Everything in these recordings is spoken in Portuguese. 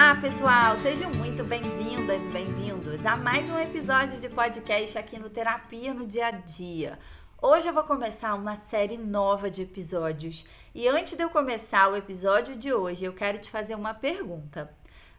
Olá, pessoal! Sejam muito bem-vindas e bem-vindos a mais um episódio de podcast aqui no Terapia no Dia a Dia. Hoje eu vou começar uma série nova de episódios. E antes de eu começar o episódio de hoje, eu quero te fazer uma pergunta.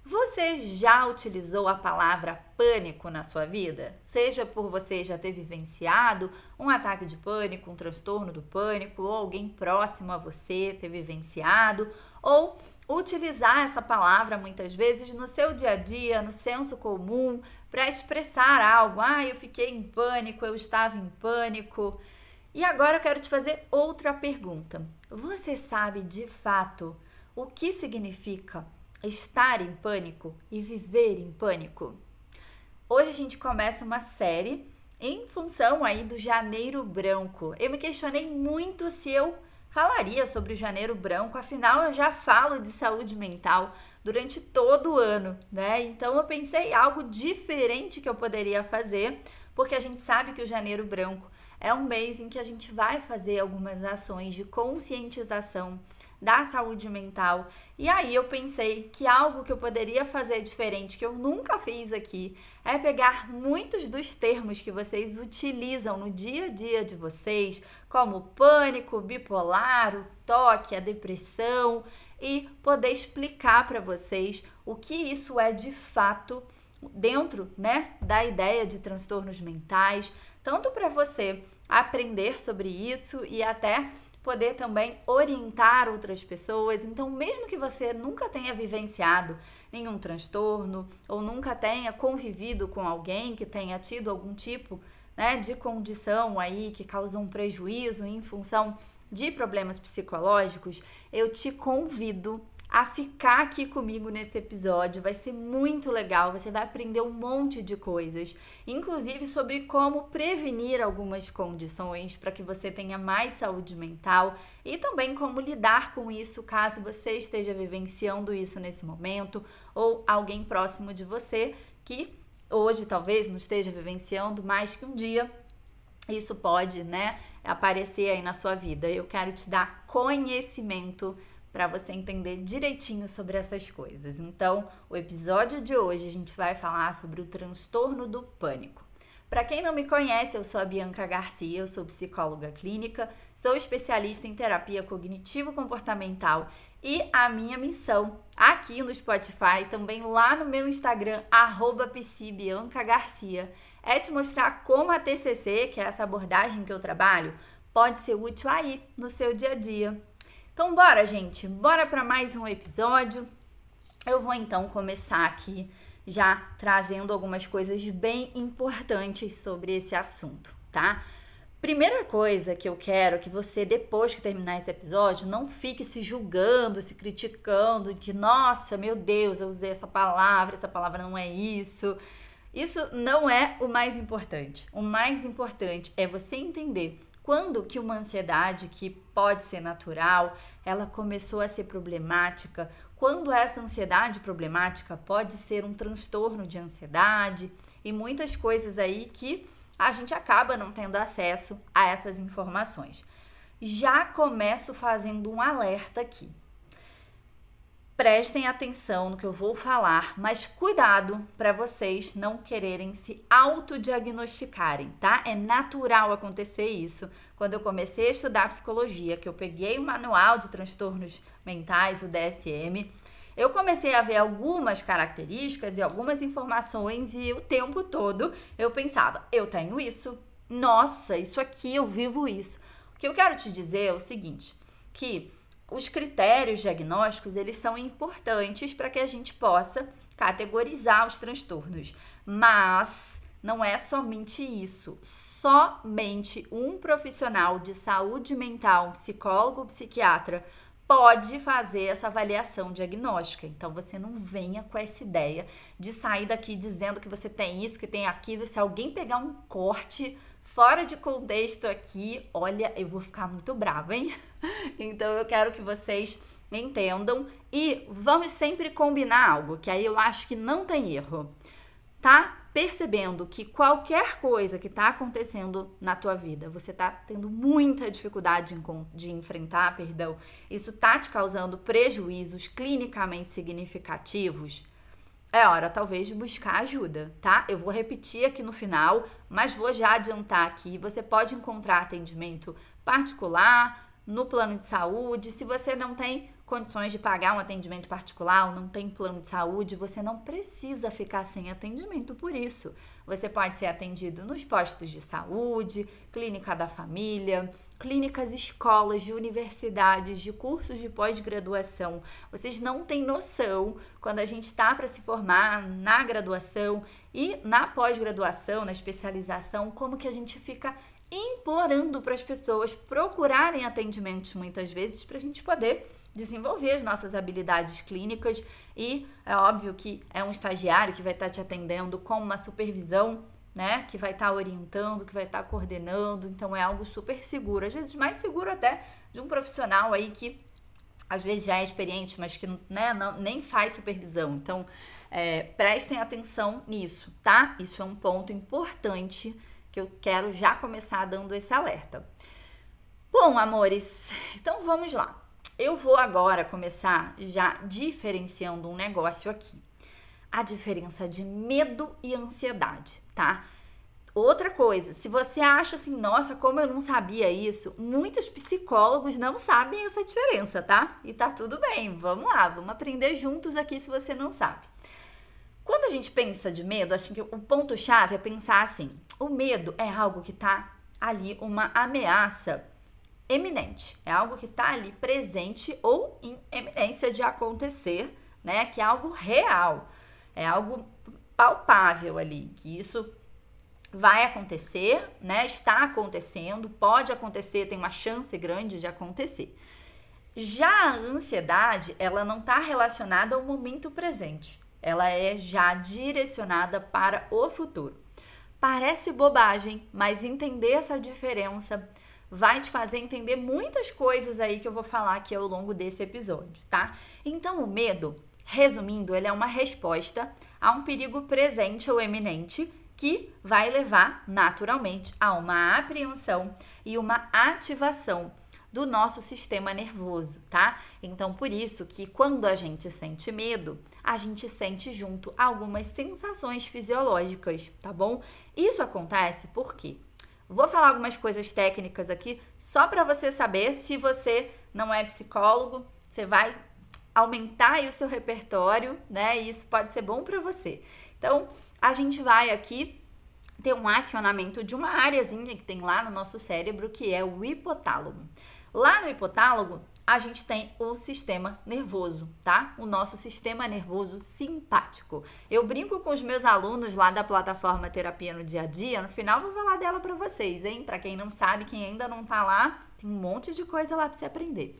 Você já utilizou a palavra pânico na sua vida? Seja por você já ter vivenciado um ataque de pânico, um transtorno do pânico, ou alguém próximo a você ter vivenciado, ou utilizar essa palavra muitas vezes no seu dia a dia, no senso comum, para expressar algo. Ah, eu fiquei em pânico, eu estava em pânico. E agora eu quero te fazer outra pergunta. Você sabe de fato o que significa estar em pânico e viver em pânico? Hoje a gente começa uma série em função aí do Janeiro Branco. Eu me questionei muito se eu falaria sobre o Janeiro Branco, afinal eu já falo de saúde mental durante todo o ano, né? Então eu pensei algo diferente que eu poderia fazer, porque a gente sabe que o Janeiro Branco é um mês em que a gente vai fazer algumas ações de conscientização da saúde mental. E aí eu pensei que algo que eu poderia fazer diferente, que eu nunca fiz aqui, é pegar muitos dos termos que vocês utilizam no dia a dia de vocês, como o pânico, bipolar, o toque, a depressão, e poder explicar para vocês o que isso é de fato dentro, né, da ideia de transtornos mentais, tanto para você aprender sobre isso e até poder também orientar outras pessoas. Então, mesmo que você nunca tenha vivenciado nenhum transtorno ou nunca tenha convivido com alguém que tenha tido algum tipo né, de condição aí que causou um prejuízo em função de problemas psicológicos, eu te convido a ficar aqui comigo nesse episódio. Vai ser muito legal, você vai aprender um monte de coisas, inclusive sobre como prevenir algumas condições para que você tenha mais saúde mental e também como lidar com isso caso você esteja vivenciando isso nesse momento ou alguém próximo de você que hoje talvez não esteja vivenciando, mais que um dia isso pode, né, aparecer aí na sua vida. Eu quero te dar conhecimento para você entender direitinho sobre essas coisas. Então, o episódio de hoje a gente vai falar sobre o transtorno do pânico. Para quem não me conhece, eu sou a Bianca Garcia, eu sou psicóloga clínica, sou especialista em terapia cognitivo-comportamental e a minha missão aqui no Spotify, também lá no meu Instagram, arroba Garcia, é te mostrar como a TCC, que é essa abordagem que eu trabalho, pode ser útil aí no seu dia a dia. Então, bora, gente, bora para mais um episódio. Eu vou então começar aqui já trazendo algumas coisas bem importantes sobre esse assunto, tá? Primeira coisa que eu quero que você, depois que terminar esse episódio, não fique se julgando, se criticando, que, nossa, meu Deus, eu usei essa palavra, essa palavra não é isso. Isso não é o mais importante. O mais importante é você entender quando que uma ansiedade que pode ser natural, ela começou a ser problemática, quando essa ansiedade problemática pode ser um transtorno de ansiedade e muitas coisas aí que a gente acaba não tendo acesso a essas informações. Já começo fazendo um alerta aqui prestem atenção no que eu vou falar, mas cuidado para vocês não quererem se autodiagnosticarem, tá? É natural acontecer isso. Quando eu comecei a estudar psicologia, que eu peguei o manual de transtornos mentais, o DSM, eu comecei a ver algumas características e algumas informações e o tempo todo eu pensava, eu tenho isso. Nossa, isso aqui eu vivo isso. O que eu quero te dizer é o seguinte, que os critérios diagnósticos eles são importantes para que a gente possa categorizar os transtornos, mas não é somente isso. Somente um profissional de saúde mental, psicólogo, psiquiatra, pode fazer essa avaliação diagnóstica. Então você não venha com essa ideia de sair daqui dizendo que você tem isso, que tem aquilo. Se alguém pegar um corte fora de contexto aqui, olha, eu vou ficar muito brava, hein? Então eu quero que vocês entendam e vamos sempre combinar algo, que aí eu acho que não tem erro, tá? Percebendo que qualquer coisa que está acontecendo na tua vida, você está tendo muita dificuldade de enfrentar, perdão, isso está te causando prejuízos clinicamente significativos, é hora talvez de buscar ajuda, tá? Eu vou repetir aqui no final, mas vou já adiantar aqui. Você pode encontrar atendimento particular no plano de saúde. Se você não tem condições de pagar um atendimento particular ou não tem plano de saúde, você não precisa ficar sem atendimento por isso. Você pode ser atendido nos postos de saúde, clínica da família, clínicas, escolas, de universidades, de cursos de pós-graduação. Vocês não têm noção quando a gente está para se formar na graduação e na pós-graduação, na especialização, como que a gente fica implorando para as pessoas procurarem atendimentos muitas vezes para a gente poder desenvolver as nossas habilidades clínicas e é óbvio que é um estagiário que vai estar tá te atendendo com uma supervisão, né, que vai estar tá orientando, que vai estar tá coordenando, então é algo super seguro, às vezes mais seguro até de um profissional aí que às vezes já é experiente, mas que né, não, nem faz supervisão. Então, é, prestem atenção nisso, tá? Isso é um ponto importante que eu quero já começar dando esse alerta. Bom, amores, então vamos lá. Eu vou agora começar já diferenciando um negócio aqui. A diferença de medo e ansiedade, tá? Outra coisa, se você acha assim, nossa, como eu não sabia isso, muitos psicólogos não sabem essa diferença, tá? E tá tudo bem, vamos lá, vamos aprender juntos aqui se você não sabe. Quando a gente pensa de medo, acho que o ponto-chave é pensar assim: o medo é algo que tá ali, uma ameaça eminente, é algo que está ali presente ou em eminência de acontecer, né? Que é algo real, é algo palpável ali, que isso vai acontecer, né? Está acontecendo, pode acontecer, tem uma chance grande de acontecer. Já a ansiedade, ela não está relacionada ao momento presente, ela é já direcionada para o futuro. Parece bobagem, mas entender essa diferença vai te fazer entender muitas coisas aí que eu vou falar aqui ao longo desse episódio, tá? Então, o medo, resumindo, ele é uma resposta a um perigo presente ou eminente que vai levar naturalmente a uma apreensão e uma ativação do nosso sistema nervoso, tá? Então, por isso que quando a gente sente medo, a gente sente junto algumas sensações fisiológicas, tá bom? Isso acontece porque Vou falar algumas coisas técnicas aqui, só para você saber se você não é psicólogo, você vai aumentar o seu repertório, né? E isso pode ser bom para você. Então, a gente vai aqui ter um acionamento de uma áreazinha que tem lá no nosso cérebro, que é o hipotálamo. Lá no hipotálamo, a gente tem o sistema nervoso, tá? O nosso sistema nervoso simpático. Eu brinco com os meus alunos lá da plataforma Terapia no Dia a Dia, no final vou falar dela para vocês, hein? Para quem não sabe, quem ainda não tá lá, tem um monte de coisa lá para você aprender.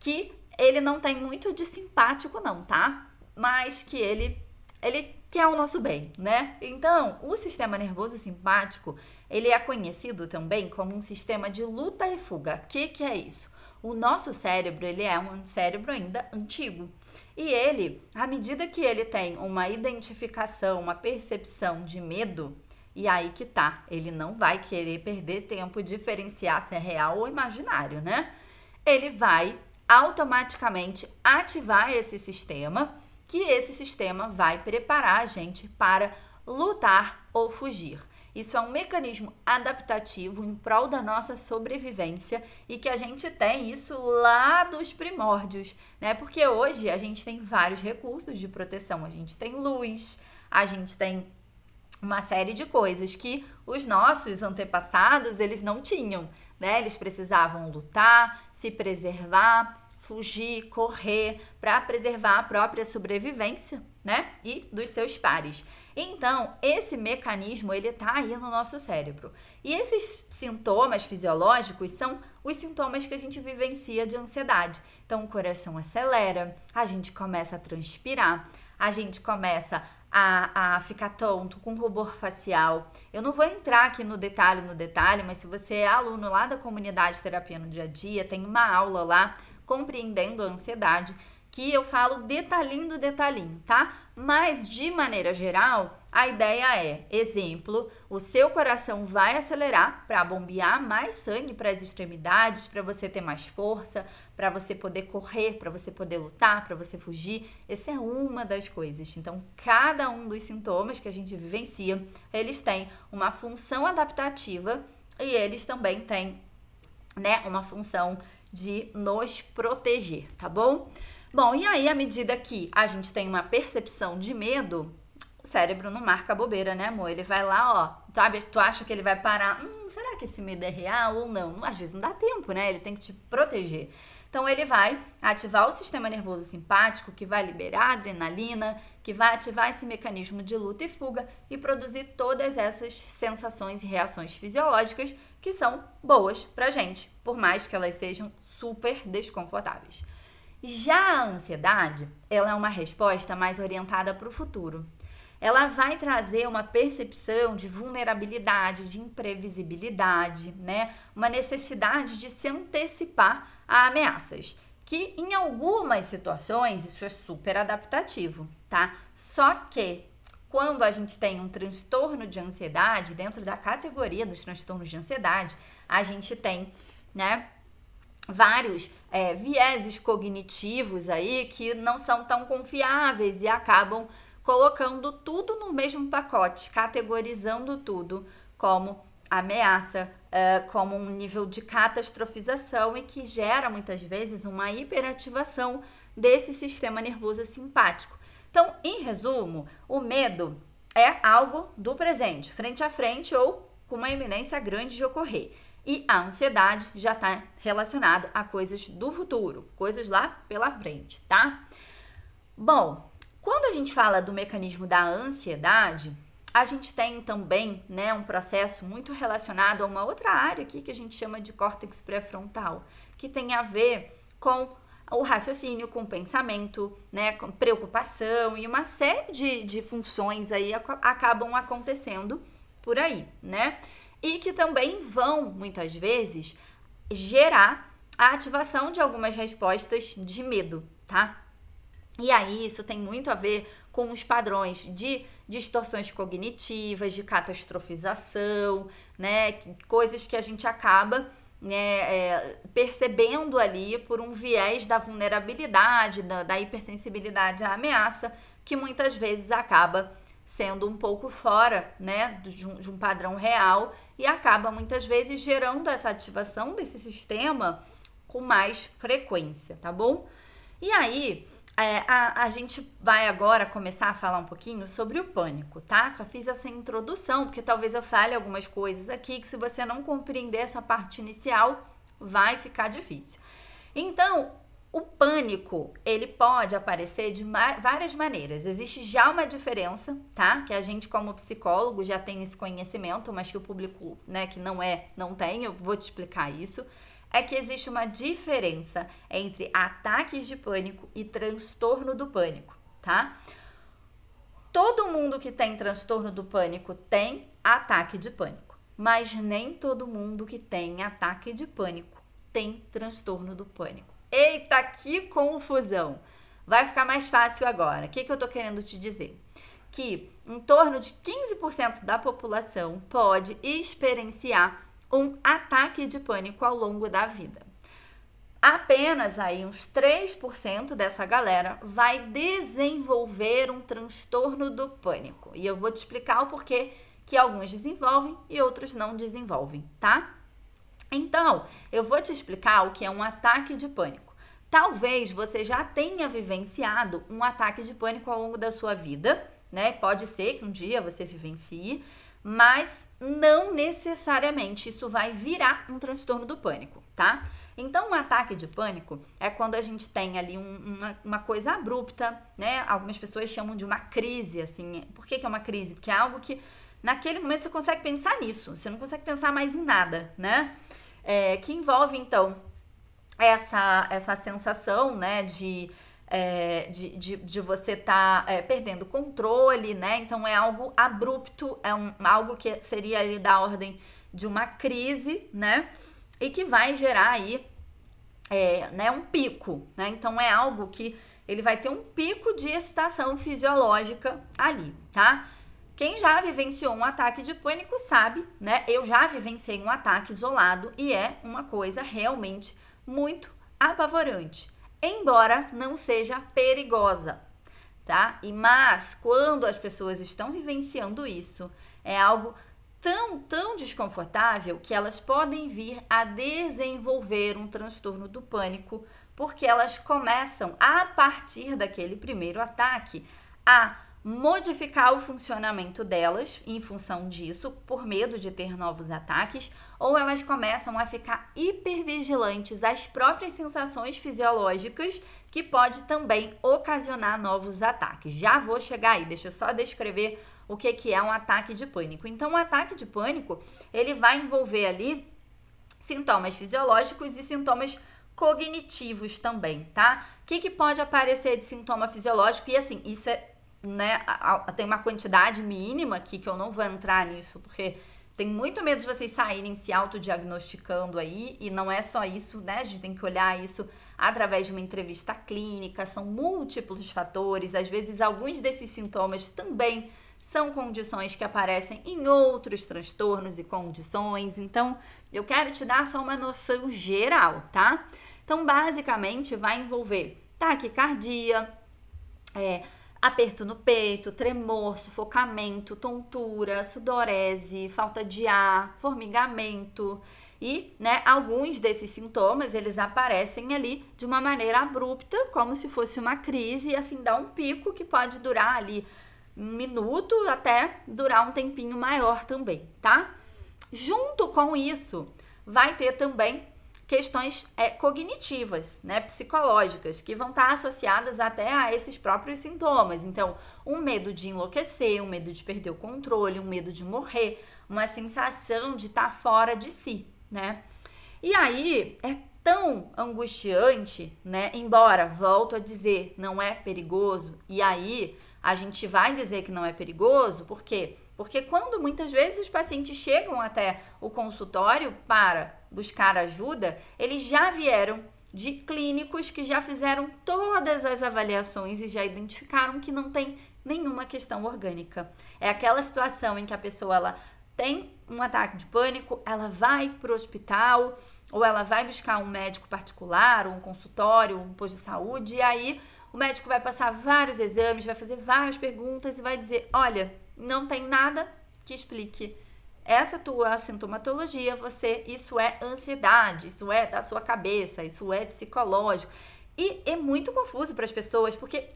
Que ele não tem muito de simpático não, tá? Mas que ele ele quer o nosso bem, né? Então, o sistema nervoso simpático, ele é conhecido também como um sistema de luta e fuga. O que, que é isso? O nosso cérebro, ele é um cérebro ainda antigo. E ele, à medida que ele tem uma identificação, uma percepção de medo, e aí que tá, ele não vai querer perder tempo diferenciar se é real ou imaginário, né? Ele vai automaticamente ativar esse sistema, que esse sistema vai preparar a gente para lutar ou fugir. Isso é um mecanismo adaptativo em prol da nossa sobrevivência e que a gente tem isso lá dos primórdios, né? Porque hoje a gente tem vários recursos de proteção. A gente tem luz, a gente tem uma série de coisas que os nossos antepassados eles não tinham, né? Eles precisavam lutar, se preservar, fugir, correr para preservar a própria sobrevivência, né? E dos seus pares. Então, esse mecanismo ele está aí no nosso cérebro. E esses sintomas fisiológicos são os sintomas que a gente vivencia de ansiedade. Então, o coração acelera, a gente começa a transpirar, a gente começa a, a ficar tonto, com rubor facial. Eu não vou entrar aqui no detalhe, no detalhe, mas se você é aluno lá da comunidade terapia no dia a dia, tem uma aula lá compreendendo a ansiedade que eu falo detalhinho do detalhinho, tá? Mas de maneira geral, a ideia é, exemplo, o seu coração vai acelerar para bombear mais sangue para as extremidades, para você ter mais força, para você poder correr, para você poder lutar, para você fugir. Essa é uma das coisas. Então, cada um dos sintomas que a gente vivencia, eles têm uma função adaptativa e eles também têm, né, uma função de nos proteger, tá bom? Bom, e aí, à medida que a gente tem uma percepção de medo, o cérebro não marca bobeira, né, amor? Ele vai lá, ó, sabe? Tu acha que ele vai parar? Hum, será que esse medo é real ou não? Às vezes não dá tempo, né? Ele tem que te proteger. Então, ele vai ativar o sistema nervoso simpático, que vai liberar adrenalina, que vai ativar esse mecanismo de luta e fuga e produzir todas essas sensações e reações fisiológicas que são boas pra gente, por mais que elas sejam super desconfortáveis. Já a ansiedade, ela é uma resposta mais orientada para o futuro. Ela vai trazer uma percepção de vulnerabilidade, de imprevisibilidade, né? Uma necessidade de se antecipar a ameaças, que em algumas situações isso é super adaptativo, tá? Só que quando a gente tem um transtorno de ansiedade, dentro da categoria dos transtornos de ansiedade, a gente tem, né, vários é, vieses cognitivos aí que não são tão confiáveis e acabam colocando tudo no mesmo pacote, categorizando tudo como ameaça, é, como um nível de catastrofização e que gera muitas vezes uma hiperativação desse sistema nervoso simpático. Então, em resumo, o medo é algo do presente, frente a frente ou com uma iminência grande de ocorrer. E a ansiedade já está relacionada a coisas do futuro, coisas lá pela frente, tá? Bom, quando a gente fala do mecanismo da ansiedade, a gente tem também, né, um processo muito relacionado a uma outra área aqui que a gente chama de córtex pré-frontal, que tem a ver com o raciocínio, com o pensamento, né, com preocupação e uma série de, de funções aí acabam acontecendo por aí, né? E que também vão, muitas vezes, gerar a ativação de algumas respostas de medo, tá? E aí isso tem muito a ver com os padrões de distorções cognitivas, de catastrofização, né? Coisas que a gente acaba né, é, percebendo ali por um viés da vulnerabilidade, da, da hipersensibilidade à ameaça, que muitas vezes acaba sendo um pouco fora né, de um, de um padrão real e acaba muitas vezes gerando essa ativação desse sistema com mais frequência, tá bom? E aí, é, a, a gente vai agora começar a falar um pouquinho sobre o pânico, tá? Só fiz essa introdução, porque talvez eu fale algumas coisas aqui que, se você não compreender essa parte inicial, vai ficar difícil. Então, o pânico, ele pode aparecer de várias maneiras. Existe já uma diferença, tá? Que a gente como psicólogo já tem esse conhecimento, mas que o público, né, que não é, não tem, eu vou te explicar isso. É que existe uma diferença entre ataques de pânico e transtorno do pânico, tá? Todo mundo que tem transtorno do pânico tem ataque de pânico, mas nem todo mundo que tem ataque de pânico tem transtorno do pânico. Eita, que confusão! Vai ficar mais fácil agora. O que, que eu tô querendo te dizer? Que em torno de 15% da população pode experienciar um ataque de pânico ao longo da vida. Apenas aí uns 3% dessa galera vai desenvolver um transtorno do pânico. E eu vou te explicar o porquê que alguns desenvolvem e outros não desenvolvem, tá? Então, eu vou te explicar o que é um ataque de pânico. Talvez você já tenha vivenciado um ataque de pânico ao longo da sua vida, né? Pode ser que um dia você vivencie, mas não necessariamente isso vai virar um transtorno do pânico, tá? Então, um ataque de pânico é quando a gente tem ali um, uma, uma, coisa abrupta, né? Algumas pessoas chamam de uma crise, assim. Por que, que é uma crise? Porque é algo que naquele momento você consegue pensar nisso, você não consegue pensar mais em nada, né? é, que envolve então essa, essa sensação, né, de, é, de, de, de, você estar tá, é, perdendo controle, né? Então é algo abrupto, é um, algo que seria ali da ordem de uma crise, né? E que vai gerar aí é, né, um pico, né? Então é algo que ele vai ter um pico de excitação fisiológica ali, tá? Quem já vivenciou um ataque de pânico sabe, né? Eu já vivenciei um ataque isolado e é uma coisa realmente muito apavorante, embora não seja perigosa, tá? E mas quando as pessoas estão vivenciando isso, é algo tão, tão desconfortável que elas podem vir a desenvolver um transtorno do pânico, porque elas começam a partir daquele primeiro ataque a modificar o funcionamento delas em função disso, por medo de ter novos ataques, ou elas começam a ficar hipervigilantes às próprias sensações fisiológicas, que pode também ocasionar novos ataques. Já vou chegar aí, deixa eu só descrever o que, que é um ataque de pânico. Então, o ataque de pânico, ele vai envolver ali sintomas fisiológicos e sintomas cognitivos também, tá? O que, que pode aparecer de sintoma fisiológico? E assim, isso é, né, tem uma quantidade mínima aqui que eu não vou entrar nisso, porque tem muito medo de vocês saírem se autodiagnosticando aí, e não é só isso, né? A gente tem que olhar isso através de uma entrevista clínica, são múltiplos fatores, às vezes alguns desses sintomas também são condições que aparecem em outros transtornos e condições. Então, eu quero te dar só uma noção geral, tá? Então, basicamente, vai envolver taquicardia, é, aperto no peito, tremor, sufocamento, tontura, sudorese, falta de ar, formigamento. E, né, alguns desses sintomas, eles aparecem ali de uma maneira abrupta, como se fosse uma crise, e assim dá um pico que pode durar ali um minuto até durar um tempinho maior também, tá? Junto com isso, vai ter também questões é, cognitivas, né, psicológicas, que vão estar associadas até a esses próprios sintomas. Então, um medo de enlouquecer, um medo de perder o controle, um medo de morrer, uma sensação de estar fora de si, né? E aí é tão angustiante, né? Embora, volto a dizer, não é perigoso. E aí a gente vai dizer que não é perigoso, por quê? Porque quando muitas vezes os pacientes chegam até o consultório para buscar ajuda, eles já vieram de clínicos que já fizeram todas as avaliações e já identificaram que não tem nenhuma questão orgânica. É aquela situação em que a pessoa ela tem um ataque de pânico, ela vai para o hospital ou ela vai buscar um médico particular, um consultório, um posto de saúde, e aí o médico vai passar vários exames, vai fazer várias perguntas e vai dizer: olha, não tem nada que explique essa tua sintomatologia, você, isso é ansiedade, isso é da sua cabeça, isso é psicológico. E é muito confuso para as pessoas, porque,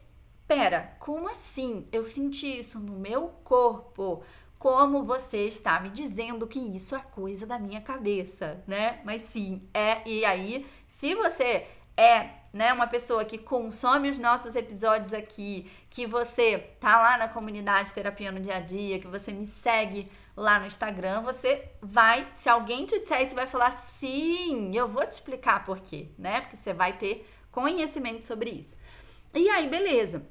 pera, como assim? Eu senti isso no meu corpo. Como você está me dizendo que isso é coisa da minha cabeça, né? Mas sim, é. E aí, se você é né, uma pessoa que consome os nossos episódios aqui, que você tá lá na comunidade Terapia no Dia a Dia, que você me segue lá no Instagram, você vai, se alguém te disser isso, vai falar sim, eu vou te explicar por quê, né? Porque você vai ter conhecimento sobre isso. E aí, beleza.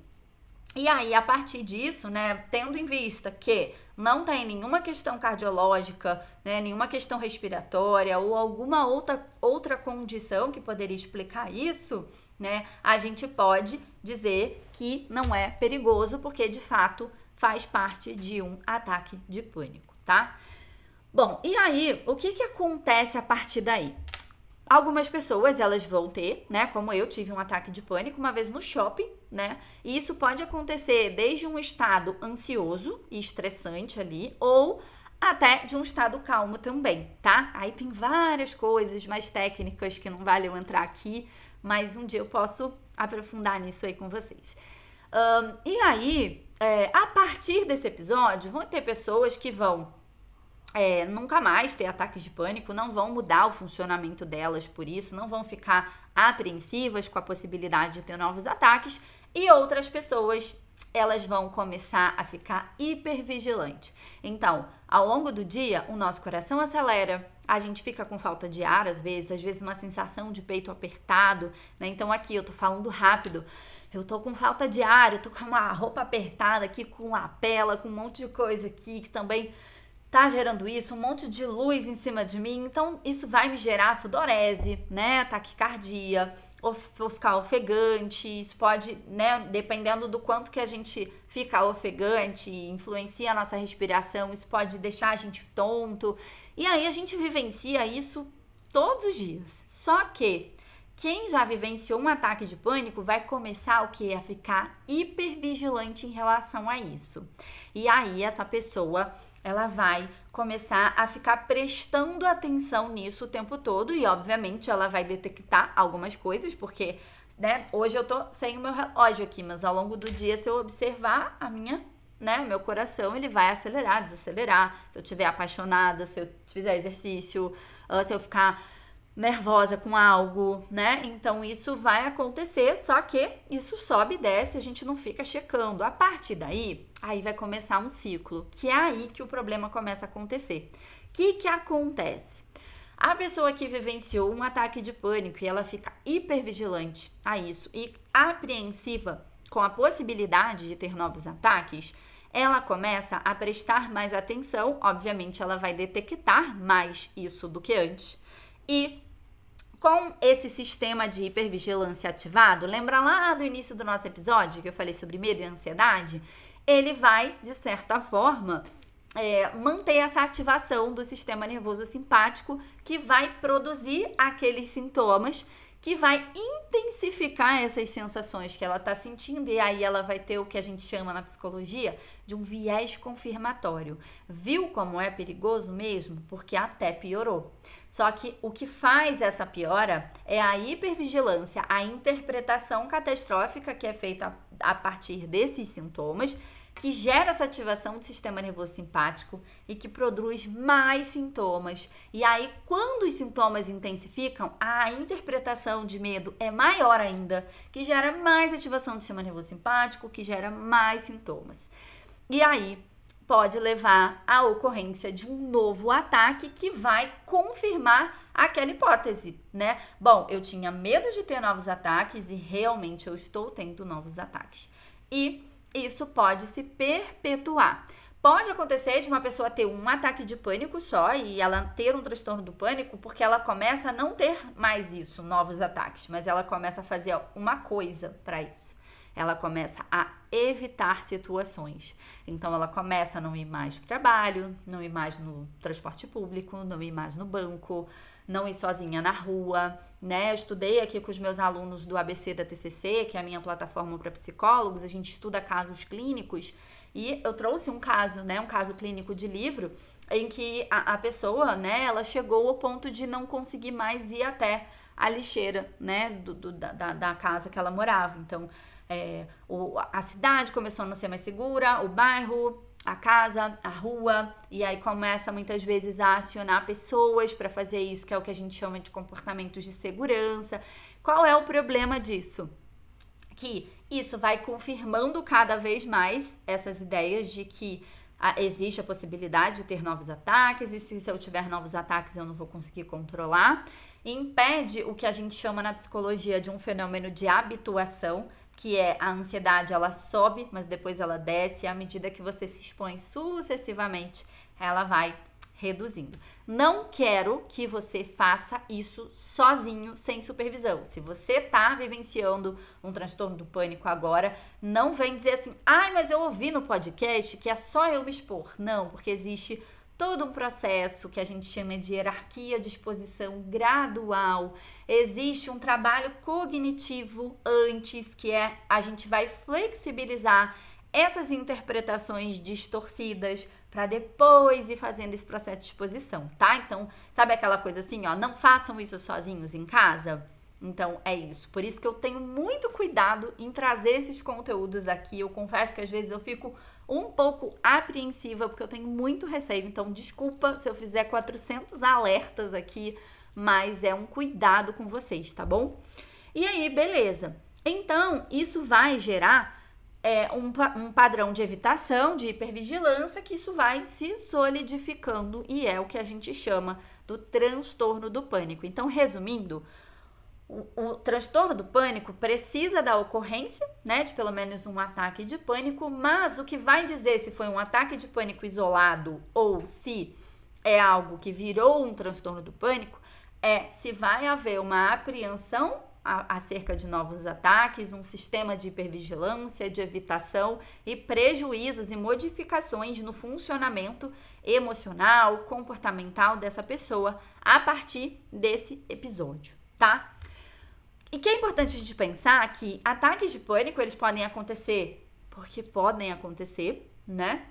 E aí, a partir disso, né, tendo em vista que não tem nenhuma questão cardiológica, né, nenhuma questão respiratória ou alguma outra, outra condição que poderia explicar isso, né, a gente pode dizer que não é perigoso, porque de fato faz parte de um ataque de pânico, tá? Bom, e aí, o que, que acontece a partir daí? Algumas pessoas, elas vão ter, né? Como eu tive um ataque de pânico uma vez no shopping, né? E isso pode acontecer desde um estado ansioso e estressante ali, ou até de um estado calmo também, tá? Aí tem várias coisas mais técnicas que não vale eu entrar aqui, mas um dia eu posso aprofundar nisso aí com vocês. Um, e aí, é, a partir desse episódio, vão ter pessoas que vão é, nunca mais ter ataques de pânico, não vão mudar o funcionamento delas por isso, não vão ficar apreensivas com a possibilidade de ter novos ataques, e outras pessoas elas vão começar a ficar hipervigilante. Então, ao longo do dia, o nosso coração acelera, a gente fica com falta de ar às vezes, às vezes uma sensação de peito apertado, né? Então aqui eu tô falando rápido. Eu tô com falta de ar, eu tô com uma roupa apertada aqui, com a pela, com um monte de coisa aqui que também tá gerando isso, um monte de luz em cima de mim, então isso vai me gerar sudorese, né, taquicardia, ou, ou ficar ofegante, isso pode, né, dependendo do quanto que a gente fica ofegante, influencia a nossa respiração, isso pode deixar a gente tonto, e aí a gente vivencia isso todos os dias. Só que quem já vivenciou um ataque de pânico vai começar o que? A ficar hipervigilante em relação a isso. E aí essa pessoa ela vai começar a ficar prestando atenção nisso o tempo todo e obviamente ela vai detectar algumas coisas, porque né, hoje eu tô sem o meu relógio aqui, mas ao longo do dia se eu observar a minha né, meu coração ele vai acelerar, desacelerar. Se eu estiver apaixonada, se eu fizer exercício, se eu ficar nervosa com algo, né? Então isso vai acontecer, só que isso sobe e desce, a gente não fica checando. A partir daí, aí vai começar um ciclo, que é aí que o problema começa a acontecer. O que que acontece? A pessoa que vivenciou um ataque de pânico e ela fica hipervigilante a isso e apreensiva com a possibilidade de ter novos ataques, ela começa a prestar mais atenção, obviamente ela vai detectar mais isso do que antes. E com esse sistema de hipervigilância ativado, lembra lá do início do nosso episódio que eu falei sobre medo e ansiedade? Ele vai, de certa forma, é, manter essa ativação do sistema nervoso simpático que vai produzir aqueles sintomas que vai intensificar essas sensações que ela está sentindo e aí ela vai ter o que a gente chama na psicologia de um viés confirmatório. Viu como é perigoso mesmo? Porque até piorou. Só que o que faz essa piora é a hipervigilância, a interpretação catastrófica que é feita a partir desses sintomas que gera essa ativação do sistema nervoso simpático e que produz mais sintomas. E aí, quando os sintomas intensificam, a interpretação de medo é maior ainda, que gera mais ativação do sistema nervoso simpático, que gera mais sintomas. E aí, pode levar à ocorrência de um novo ataque que vai confirmar aquela hipótese, né? Bom, eu tinha medo de ter novos ataques e realmente eu estou tendo novos ataques. E isso pode se perpetuar. Pode acontecer de uma pessoa ter um ataque de pânico só e ela ter um transtorno do pânico porque ela começa a não ter mais isso, novos ataques, mas ela começa a fazer uma coisa para isso. Ela começa a evitar situações. Então ela começa a não ir mais para o trabalho, não ir mais no transporte público, não ir mais no banco, não ir sozinha na rua, né? Eu estudei aqui com os meus alunos do ABC da TCC, que é a minha plataforma para psicólogos, a gente estuda casos clínicos e eu trouxe um caso, né, um caso clínico de livro em que a, a pessoa, né, ela chegou ao ponto de não conseguir mais ir até a lixeira, né, do, do da, da casa que ela morava. Então, é, o, a cidade começou a não ser mais segura, o bairro a casa, a rua, e aí começa muitas vezes a acionar pessoas para fazer isso, que é o que a gente chama de comportamentos de segurança. Qual é o problema disso? Que isso vai confirmando cada vez mais essas ideias de que ah, existe a possibilidade de ter novos ataques, e se, se eu tiver novos ataques eu não vou conseguir controlar. E impede o que a gente chama na psicologia de um fenômeno de habituação, que é a ansiedade, ela sobe, mas depois ela desce, e à medida que você se expõe sucessivamente, ela vai reduzindo. Não quero que você faça isso sozinho, sem supervisão. Se você tá vivenciando um transtorno do pânico agora, não vem dizer assim: "Ai, mas eu ouvi no podcast que é só eu me expor". Não, porque existe todo um processo que a gente chama de hierarquia de exposição gradual. Existe um trabalho cognitivo antes, que é a gente vai flexibilizar essas interpretações distorcidas para depois ir fazendo esse processo de exposição, tá? Então, sabe aquela coisa assim, ó, não façam isso sozinhos em casa? Então é isso. Por isso que eu tenho muito cuidado em trazer esses conteúdos aqui. Eu confesso que às vezes eu fico um pouco apreensiva porque eu tenho muito receio. Então desculpa se eu fizer 400 alertas aqui, mas é um cuidado com vocês, tá bom? E aí, beleza. Então, isso vai gerar é, um, um padrão de evitação, de hipervigilância, que isso vai se solidificando e é o que a gente chama do transtorno do pânico. Então, resumindo, o, o, transtorno do pânico precisa da ocorrência, né, de pelo menos um ataque de pânico, mas o que vai dizer se foi um ataque de pânico isolado ou se é algo que virou um transtorno do pânico é se vai haver uma apreensão acerca de novos ataques, um sistema de hipervigilância, de evitação e prejuízos e modificações no funcionamento emocional, comportamental dessa pessoa a partir desse episódio, tá? E que é importante a gente pensar que ataques de pânico eles podem acontecer porque podem acontecer, né?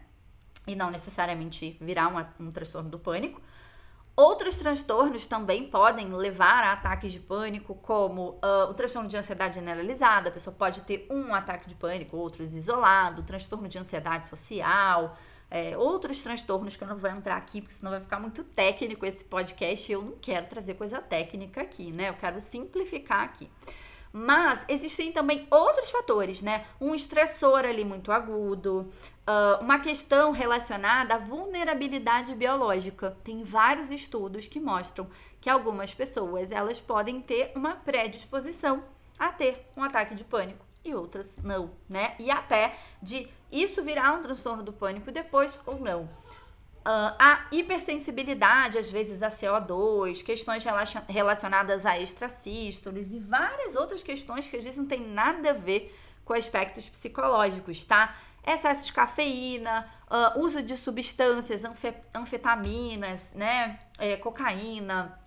E não necessariamente virar um, um transtorno do pânico. Outros transtornos também podem levar a ataques de pânico, como uh, o transtorno de ansiedade generalizada. A pessoa pode ter um ataque de pânico, outros isolado, transtorno de ansiedade social, é, outros transtornos que eu não vou entrar aqui, porque senão vai ficar muito técnico esse podcast. E eu não quero trazer coisa técnica aqui, né? Eu quero simplificar aqui. Mas existem também outros fatores, né? Um estressor ali muito agudo, uh, uma questão relacionada à vulnerabilidade biológica. Tem vários estudos que mostram que algumas pessoas elas podem ter uma predisposição a ter um ataque de pânico e outras não, né? E até de isso virar um transtorno do pânico depois ou não. Uh, a hipersensibilidade, às vezes, a CO2, questões relacionadas a extracístoles e várias outras questões que às vezes não tem nada a ver com aspectos psicológicos, tá? Excesso de cafeína, uh, uso de substâncias, anfe anfetaminas, né? É, cocaína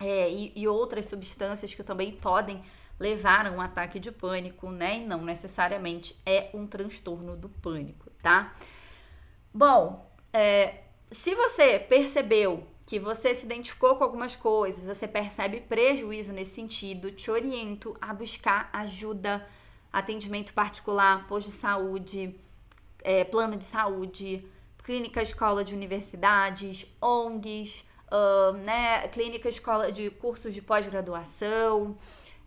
é, e, e outras substâncias que também podem levar a um ataque de pânico, né? E não necessariamente é um transtorno do pânico, tá? Bom, é, se você percebeu que você se identificou com algumas coisas, você percebe prejuízo nesse sentido, te oriento a buscar ajuda, atendimento particular, posto de saúde, é, plano de saúde, clínica escola de universidades, ONGs, uh, né, clínica escola de cursos de pós-graduação,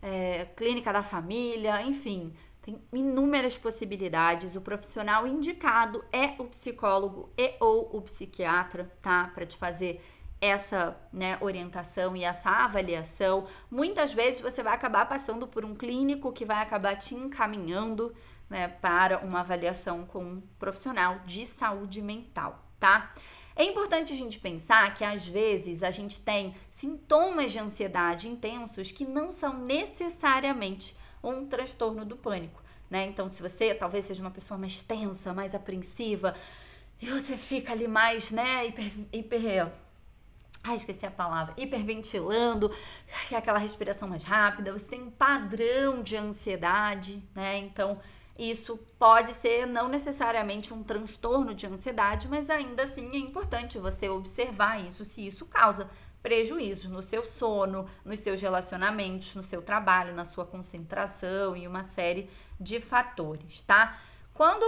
é, clínica da família, enfim, tem inúmeras possibilidades. O profissional indicado é o psicólogo e ou o psiquiatra, tá? Para te fazer essa né, orientação e essa avaliação. Muitas vezes você vai acabar passando por um clínico que vai acabar te encaminhando né, para uma avaliação com um profissional de saúde mental, tá? É importante a gente pensar que às vezes a gente tem sintomas de ansiedade intensos que não são necessariamente um transtorno do pânico, né? Então, se você talvez seja uma pessoa mais tensa, mais apreensiva, e você fica ali mais, né, hiper, hiper Ai, esqueci a palavra. Hiperventilando, aquela respiração mais rápida. Você tem um padrão de ansiedade, né? Então, isso pode ser não necessariamente um transtorno de ansiedade, mas ainda assim é importante você observar isso, se isso causa prejuízos no seu sono, nos seus relacionamentos, no seu trabalho, na sua concentração e uma série de fatores, tá? Quando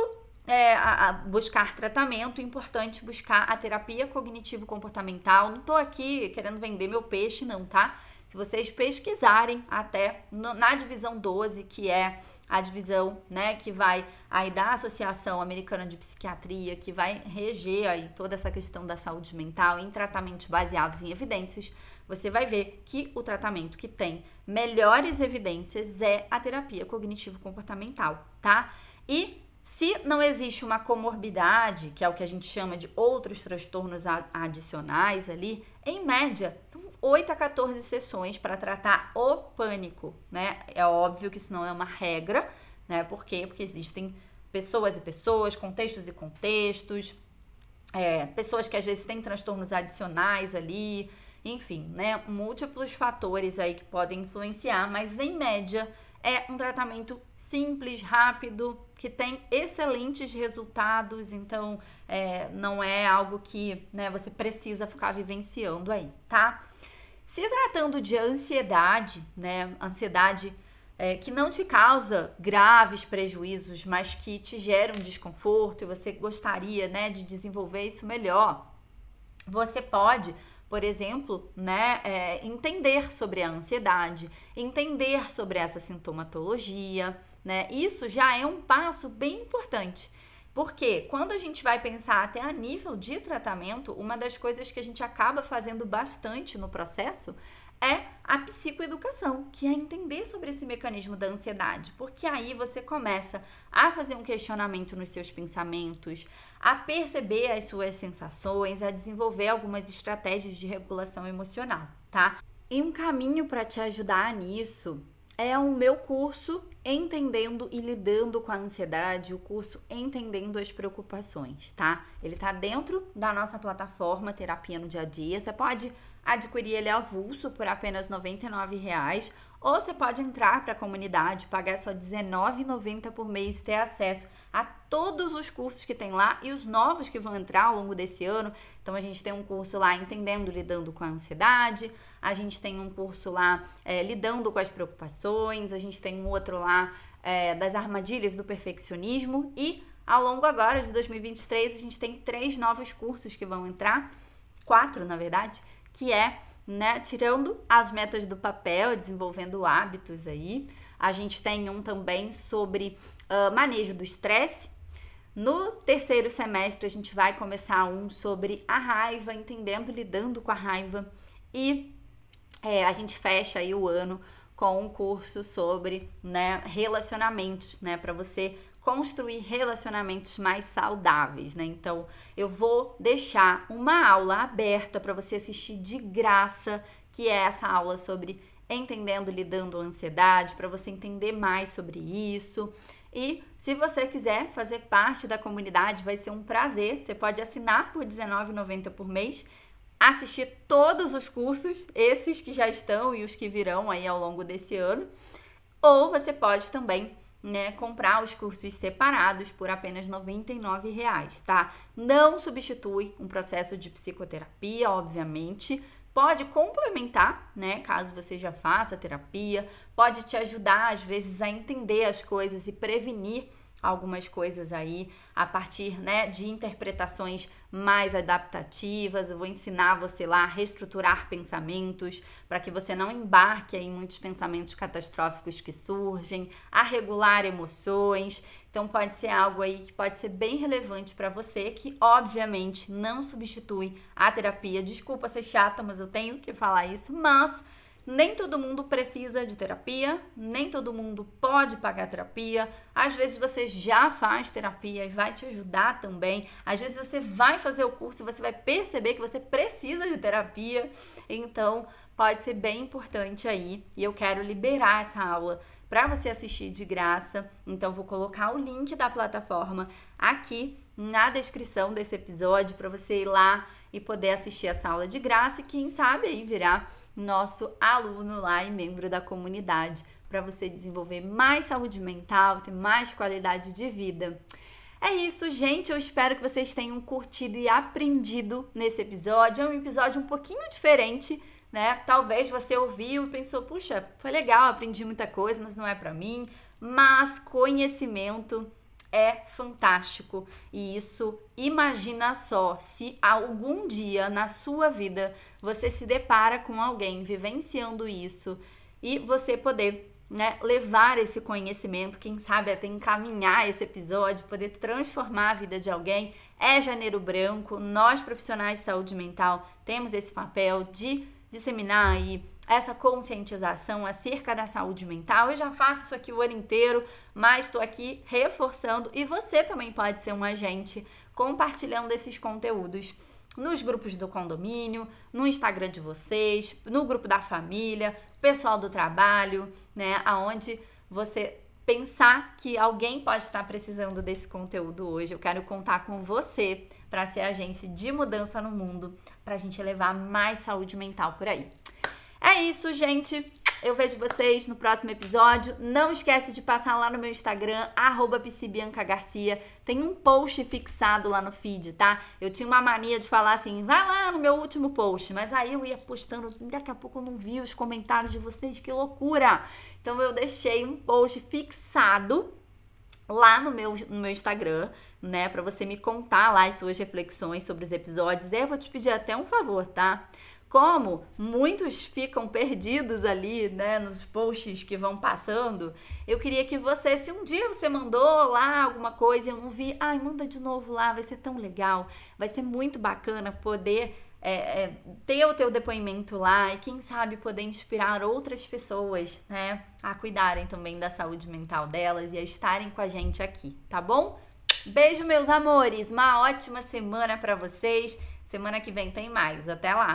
é, a, a buscar tratamento, é importante buscar a terapia cognitivo-comportamental. Não tô aqui querendo vender meu peixe, não, tá? Se vocês pesquisarem até no, na divisão 12, que é a divisão, né, que vai aí da Associação Americana de Psiquiatria, que vai reger aí toda essa questão da saúde mental em tratamentos baseados em evidências, você vai ver que o tratamento que tem melhores evidências é a terapia cognitivo-comportamental, tá? E se não existe uma comorbidade, que é o que a gente chama de outros transtornos adicionais ali, em média, são 8 a 14 sessões para tratar o pânico, né? É óbvio que isso não é uma regra, né? Por quê? Porque existem pessoas e pessoas, contextos e contextos, é, pessoas que às vezes têm transtornos adicionais ali, enfim, né? Múltiplos fatores aí que podem influenciar, mas em média é um tratamento simples, rápido, que tem excelentes resultados, então é, não é algo que né, você precisa ficar vivenciando aí, tá? Se tratando de ansiedade, né? Ansiedade é, que não te causa graves prejuízos, mas que te gera um desconforto e você gostaria, né, de desenvolver isso melhor, você pode por exemplo, né, é, entender sobre a ansiedade, entender sobre essa sintomatologia, né? Isso já é um passo bem importante. Porque quando a gente vai pensar até a nível de tratamento, uma das coisas que a gente acaba fazendo bastante no processo é a psicoeducação, que é entender sobre esse mecanismo da ansiedade, porque aí você começa a fazer um questionamento nos seus pensamentos, a perceber as suas sensações, a desenvolver algumas estratégias de regulação emocional, tá? E um caminho para te ajudar nisso é o meu curso Entendendo e Lidando com a Ansiedade, o curso Entendendo as Preocupações, tá? Ele tá dentro da nossa plataforma Terapia no Dia a Dia. Você pode adquirir ele avulso por apenas R$ 99,00 ou você pode entrar para a comunidade, pagar só R$19,90 por mês e ter acesso a todos os cursos que tem lá e os novos que vão entrar ao longo desse ano. Então a gente tem um curso lá entendendo lidando com a ansiedade, a gente tem um curso lá é, lidando com as preocupações, a gente tem um outro lá é, das armadilhas do perfeccionismo e ao longo agora de 2023 a gente tem três novos cursos que vão entrar, quatro na verdade, que é né? Tirando as metas do papel, desenvolvendo hábitos aí. A gente tem um também sobre uh, manejo do estresse. No terceiro semestre, a gente vai começar um sobre a raiva, entendendo, lidando com a raiva. E é, a gente fecha aí o ano com um curso sobre né, relacionamentos, né? Para você construir relacionamentos mais saudáveis, né? Então, eu vou deixar uma aula aberta para você assistir de graça, que é essa aula sobre entendendo lidando a ansiedade, para você entender mais sobre isso. E se você quiser fazer parte da comunidade, vai ser um prazer. Você pode assinar por R$19,90 por mês, assistir todos os cursos, esses que já estão e os que virão aí ao longo desse ano. Ou você pode também né, comprar os cursos separados por apenas R$ reais, tá? Não substitui um processo de psicoterapia, obviamente. Pode complementar, né, caso você já faça terapia, pode te ajudar às vezes a entender as coisas e prevenir algumas coisas aí a partir né, de interpretações mais adaptativas. Eu vou ensinar você lá a reestruturar pensamentos para que você não embarque em muitos pensamentos catastróficos que surgem, a regular emoções. Então pode ser algo aí que pode ser bem relevante para você, que obviamente não substitui a terapia. Desculpa ser chata, mas eu tenho que falar isso, mas nem todo mundo precisa de terapia, nem todo mundo pode pagar terapia. Às vezes você já faz terapia e vai te ajudar também. Às vezes você vai fazer o curso e você vai perceber que você precisa de terapia. Então, pode ser bem importante aí. E eu quero liberar essa aula para você assistir de graça. Então, vou colocar o link da plataforma aqui na descrição desse episódio para você ir lá e poder assistir essa aula de graça e quem sabe aí virar nosso aluno lá e membro da comunidade para você desenvolver mais saúde mental, ter mais qualidade de vida. É isso, gente. Eu espero que vocês tenham curtido e aprendido nesse episódio. É um episódio um pouquinho diferente, né? Talvez você ouviu e pensou: puxa, foi legal, aprendi muita coisa, mas não é para mim. Mas conhecimento é fantástico. E isso, imagina só, se algum dia na sua vida você se depara com alguém vivenciando isso e você poder né, levar esse conhecimento, quem sabe até encaminhar esse episódio, poder transformar a vida de alguém, é janeiro branco. Nós, profissionais de saúde mental, temos esse papel de disseminar aí essa conscientização acerca da saúde mental. Eu já faço isso aqui o ano inteiro, mas estou aqui reforçando e você também pode ser um agente compartilhando esses conteúdos nos grupos do condomínio, no Instagram de vocês, no grupo da família, pessoal do trabalho, né, aonde você pensar que alguém pode estar precisando desse conteúdo hoje. Eu quero contar com você para ser agente de mudança no mundo, para a gente levar mais saúde mental por aí. É isso, gente. Eu vejo vocês no próximo episódio. Não esquece de passar lá no meu Instagram, arroba. Tem um post fixado lá no feed, tá? Eu tinha uma mania de falar assim, vai lá no meu último post. Mas aí eu ia postando, daqui a pouco eu não vi os comentários de vocês, que loucura! Então eu deixei um post fixado lá no meu, no meu Instagram, né? Pra você me contar lá as suas reflexões sobre os episódios. E eu vou te pedir até um favor, tá? Como muitos ficam perdidos ali, né, nos posts que vão passando, eu queria que você, se um dia você mandou lá alguma coisa e eu não vi, ai, manda de novo lá, vai ser tão legal, vai ser muito bacana poder é, é, ter o teu depoimento lá e quem sabe poder inspirar outras pessoas, né, a cuidarem também da saúde mental delas e a estarem com a gente aqui, tá bom? Beijo, meus amores. Uma ótima semana para vocês. Semana que vem tem mais. Até lá.